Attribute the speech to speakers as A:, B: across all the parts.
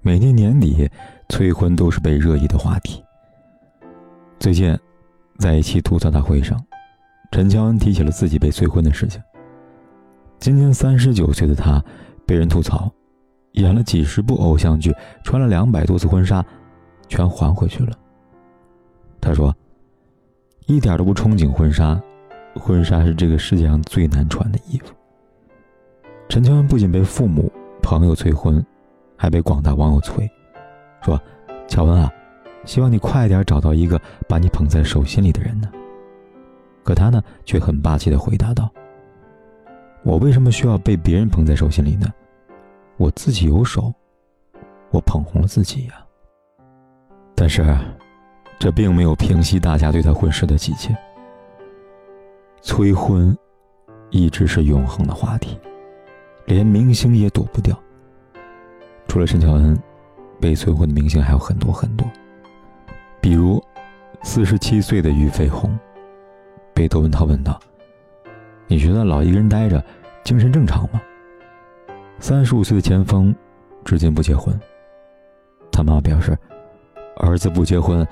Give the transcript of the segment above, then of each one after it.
A: 每年年底，催婚都是被热议的话题。最近，在一期吐槽大会上，陈乔恩提起了自己被催婚的事情。今年三十九岁的她，被人吐槽，演了几十部偶像剧，穿了两百多次婚纱，全还回去了。她说：“一点都不憧憬婚纱，婚纱是这个世界上最难穿的衣服。”陈乔恩不仅被父母、朋友催婚。还被广大网友催，说：“乔恩啊，希望你快点找到一个把你捧在手心里的人呢。”可他呢，却很霸气的回答道：“我为什么需要被别人捧在手心里呢？我自己有手，我捧红了自己呀。”但是，这并没有平息大家对他婚事的急切。催婚，一直是永恒的话题，连明星也躲不掉。除了陈乔恩，被催婚的明星还有很多很多，比如四十七岁的俞飞鸿，被窦文涛问道：“你觉得老一个人待着，精神正常吗？”三十五岁的钱枫，至今不结婚。他妈妈表示，儿子不结婚，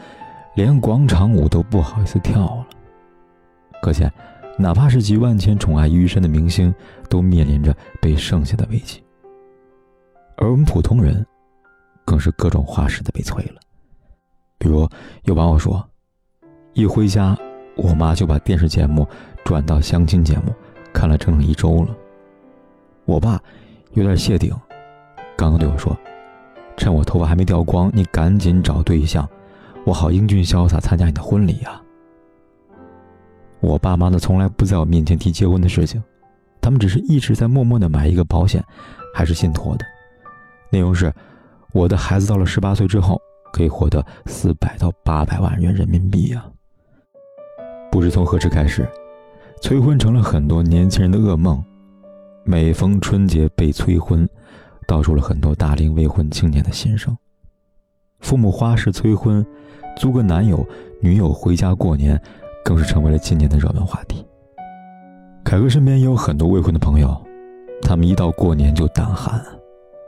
A: 连广场舞都不好意思跳了。可见，哪怕是集万千宠爱于一身的明星，都面临着被剩下的危机。而我们普通人，更是各种花式的被催了。比如有网友说，一回家，我妈就把电视节目转到相亲节目，看了整整一周了。我爸有点谢顶，刚刚对我说：“趁我头发还没掉光，你赶紧找对象，我好英俊潇洒参加你的婚礼呀。”我爸妈呢，从来不在我面前提结婚的事情，他们只是一直在默默的买一个保险，还是信托的。内容是，我的孩子到了十八岁之后，可以获得四百到八百万元人民币呀。不知从何时开始，催婚成了很多年轻人的噩梦。每逢春节被催婚，道出了很多大龄未婚青年的心声。父母花式催婚，租个男友、女友回家过年，更是成为了今年的热门话题。凯哥身边也有很多未婚的朋友，他们一到过年就胆寒。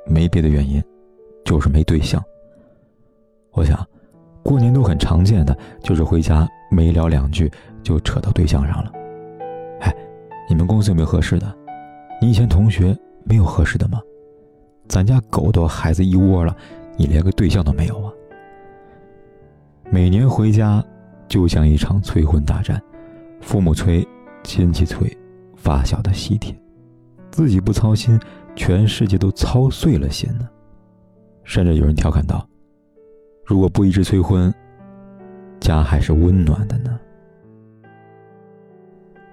A: 没别的原因，就是没对象。我想，过年都很常见的，就是回家没聊两句就扯到对象上了。哎，你们公司有没有合适的？你以前同学没有合适的吗？咱家狗都孩子一窝了，你连个对象都没有啊？每年回家，就像一场催婚大战，父母催，亲戚催，发小的喜帖，自己不操心。全世界都操碎了心呢，甚至有人调侃道：“如果不一直催婚，家还是温暖的呢。”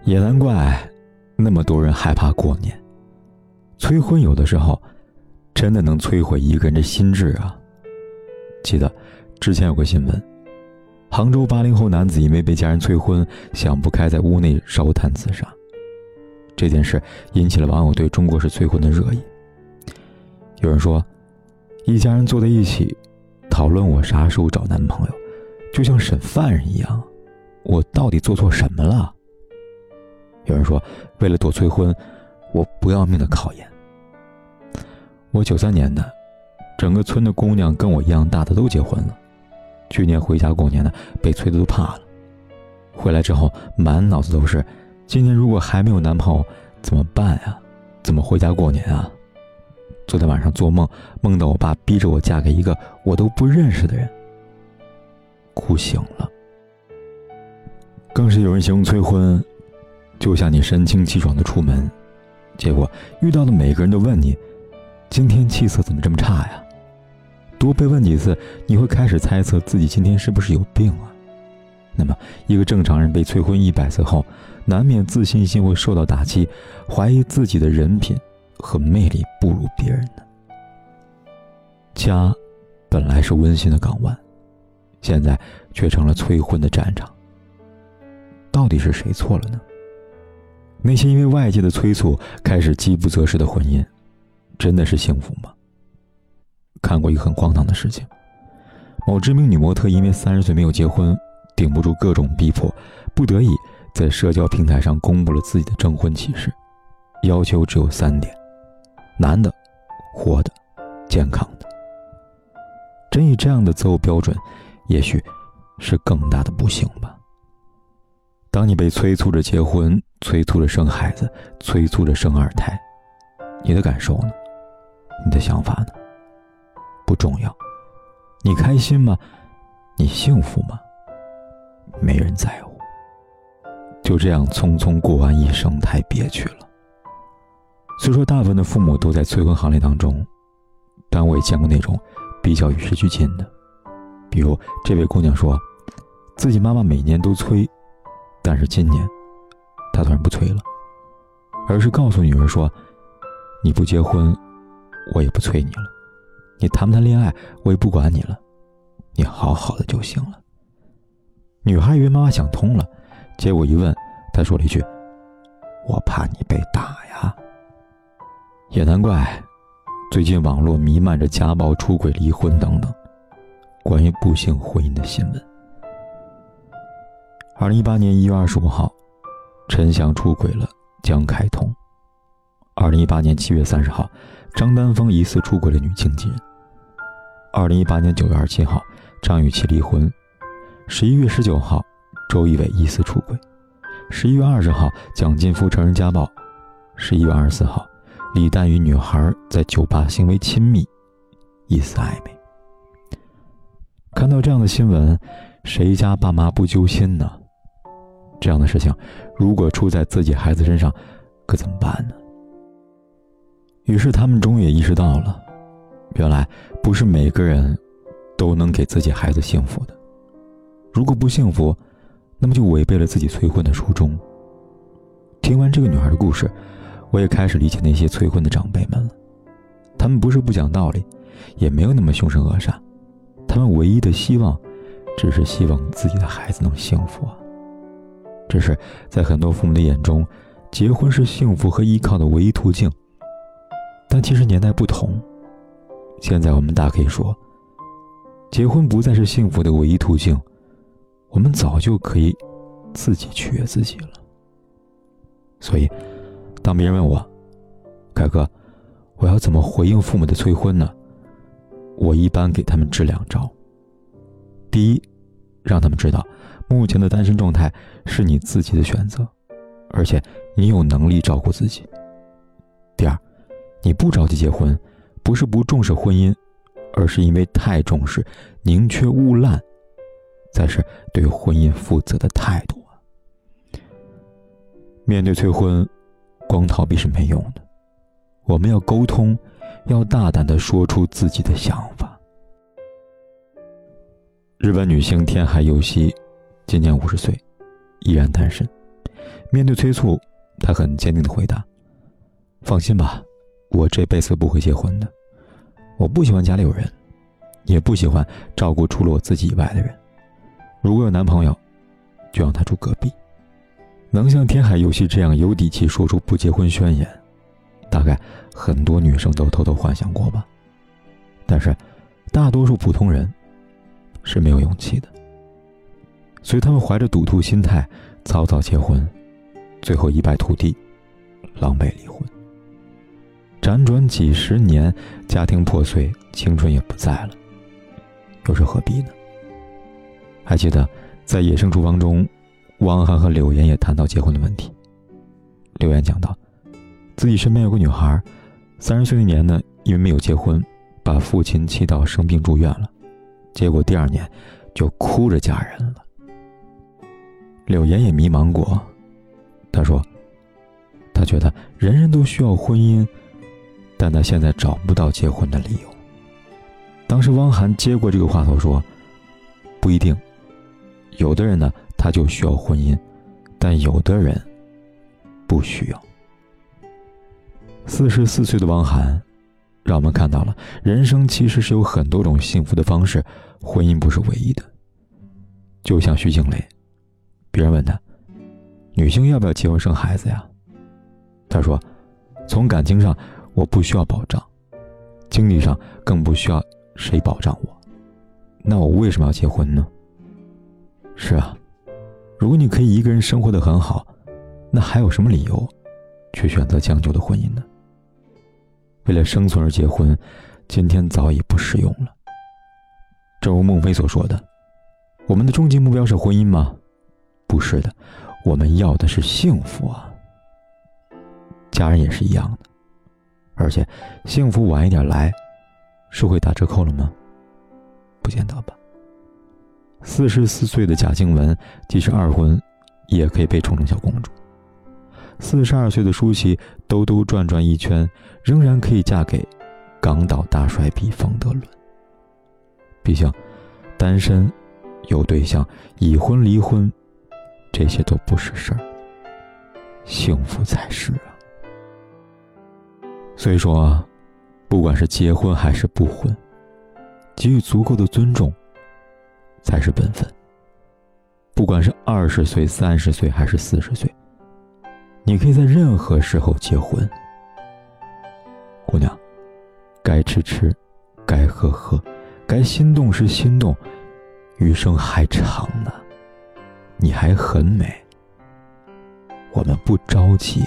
A: 也难怪那么多人害怕过年。催婚有的时候真的能摧毁一个人的心智啊！记得之前有个新闻，杭州八零后男子因为被家人催婚，想不开，在屋内烧炭自杀。这件事引起了网友对中国式催婚的热议。有人说，一家人坐在一起，讨论我啥时候找男朋友，就像审犯人一样，我到底做错什么了？有人说，为了躲催婚，我不要命的考研。我九三年的，整个村的姑娘跟我一样大的都结婚了，去年回家过年的被催的都怕了，回来之后满脑子都是。今年如果还没有男朋友，怎么办呀？怎么回家过年啊？昨天晚上做梦，梦到我爸逼着我嫁给一个我都不认识的人，哭醒了。更是有人形容催婚，就像你神清气爽的出门，结果遇到的每个人都问你，今天气色怎么这么差呀？多被问几次，你会开始猜测自己今天是不是有病啊？那么，一个正常人被催婚一百次后，难免自信心会受到打击，怀疑自己的人品和魅力不如别人呢。家，本来是温馨的港湾，现在却成了催婚的战场。到底是谁错了呢？那些因为外界的催促开始饥不择食的婚姻，真的是幸福吗？看过一个很荒唐的事情：某知名女模特因为三十岁没有结婚，顶不住各种逼迫，不得已在社交平台上公布了自己的征婚启事，要求只有三点：男的、活的、健康的。真以这样的择偶标准，也许是更大的不幸吧。当你被催促着结婚，催促着生孩子，催促着生二胎，你的感受呢？你的想法呢？不重要，你开心吗？你幸福吗？没人在乎。就这样匆匆过完一生，太憋屈了。虽说大部分的父母都在催婚行列当中，但我也见过那种比较与时俱进的。比如这位姑娘说，自己妈妈每年都催，但是今年，她突然不催了，而是告诉女儿说：“你不结婚，我也不催你了。”你谈不谈恋爱，我也不管你了，你好好的就行了。女孩以为妈妈想通了，结果一问，她说了一句：“我怕你被打呀。”也难怪，最近网络弥漫着家暴、出轨、离婚等等关于不幸婚姻的新闻。二零一八年一月二十五号，陈翔出轨了江凯彤。二零一八年七月三十号。张丹峰疑似出轨了女经纪人。二零一八年九月二十七号，张雨绮离婚。十一月十九号，周一伟疑似出轨。十一月二十号，蒋劲夫承认家暴。十一月二十四号，李诞与女孩在酒吧行为亲密，疑似暧昧。看到这样的新闻，谁家爸妈不揪心呢？这样的事情，如果出在自己孩子身上，可怎么办呢？于是他们终于也意识到了，原来不是每个人都能给自己孩子幸福的。如果不幸福，那么就违背了自己催婚的初衷。听完这个女孩的故事，我也开始理解那些催婚的长辈们了。他们不是不讲道理，也没有那么凶神恶煞，他们唯一的希望，只是希望自己的孩子能幸福啊。只是在很多父母的眼中，结婚是幸福和依靠的唯一途径。但其实年代不同，现在我们大可以说，结婚不再是幸福的唯一途径，我们早就可以自己取悦自己了。所以，当别人问我，凯哥，我要怎么回应父母的催婚呢？我一般给他们支两招。第一，让他们知道，目前的单身状态是你自己的选择，而且你有能力照顾自己。第二。你不着急结婚，不是不重视婚姻，而是因为太重视，宁缺毋滥，才是对婚姻负责的态度啊！面对催婚，光逃避是没用的，我们要沟通，要大胆的说出自己的想法。日本女星天海佑希，今年五十岁，依然单身。面对催促，她很坚定的回答：“放心吧。”我这辈子不会结婚的，我不喜欢家里有人，也不喜欢照顾除了我自己以外的人。如果有男朋友，就让他住隔壁。能像天海游戏这样有底气说出不结婚宣言，大概很多女生都偷偷幻想过吧。但是，大多数普通人是没有勇气的，所以他们怀着赌徒心态，早早结婚，最后一败涂地，狼狈离婚。辗转几十年，家庭破碎，青春也不在了，又是何必呢？还记得在《野生厨房》中，汪涵和柳岩也谈到结婚的问题。柳岩讲到，自己身边有个女孩，三十岁那年呢，因为没有结婚，把父亲气到生病住院了，结果第二年就哭着嫁人了。柳岩也迷茫过，她说，她觉得人人都需要婚姻。但她现在找不到结婚的理由。当时汪涵接过这个话头说：“不一定，有的人呢他就需要婚姻，但有的人不需要。”四十四岁的汪涵，让我们看到了人生其实是有很多种幸福的方式，婚姻不是唯一的。就像徐静蕾，别人问她，女性要不要结婚生孩子呀？她说，从感情上我不需要保障，经济上更不需要谁保障我，那我为什么要结婚呢？是啊，如果你可以一个人生活的很好，那还有什么理由去选择将就的婚姻呢？为了生存而结婚，今天早已不适用了。正如孟非所说的：“我们的终极目标是婚姻吗？不是的，我们要的是幸福啊。家人也是一样的，而且幸福晚一点来，是会打折扣了吗？不见得吧。四十四岁的贾静雯，即使二婚，也可以被宠成小公主。”四十二岁的舒淇兜兜转转一圈，仍然可以嫁给港岛大帅比冯德伦。毕竟，单身、有对象、已婚、离婚，这些都不是事儿，幸福才是啊。所以说，不管是结婚还是不婚，给予足够的尊重才是本分。不管是二十岁、三十岁还是四十岁。你可以在任何时候结婚，姑娘，该吃吃，该喝喝，该心动时心动，余生还长呢，你还很美，我们不着急，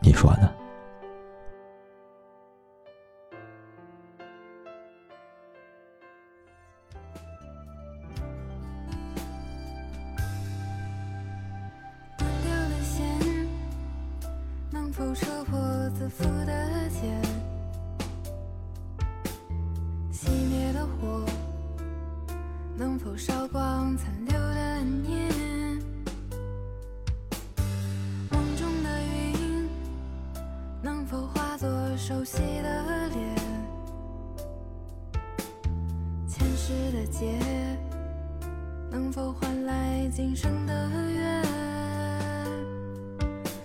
A: 你说呢？
B: 熟悉的脸前世的劫能否换来今生的缘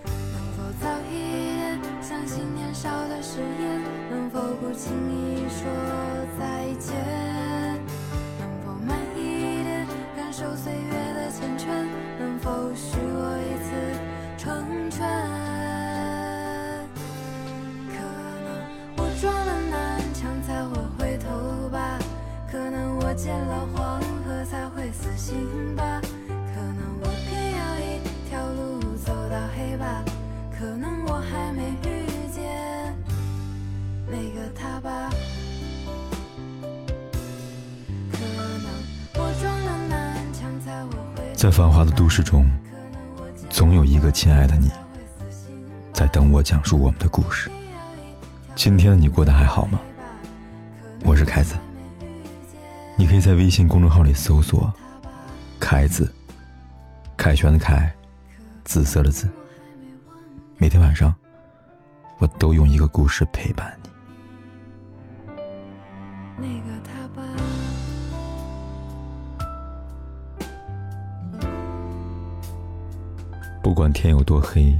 B: 能否早一点相信年少的誓言？能否不轻易说再见？能否慢一点感受岁月见了黄河才会死心吧，可能我偏要一条路走到黑吧，可能我还没遇见那个他吧。可能我撞了南墙才会。
A: 在繁华的都市中，总有一个亲爱的你，在等我讲述我们的故事。今天的你过得还好吗？我是凯子，你可以在微信公众号里搜索“凯子”，凯旋的凯，紫色的紫。每天晚上，我都用一个故事陪伴你。那个他吧。不管天有多黑，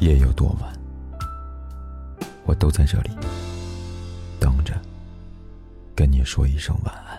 A: 夜有多晚，我都在这里跟你说一声晚安。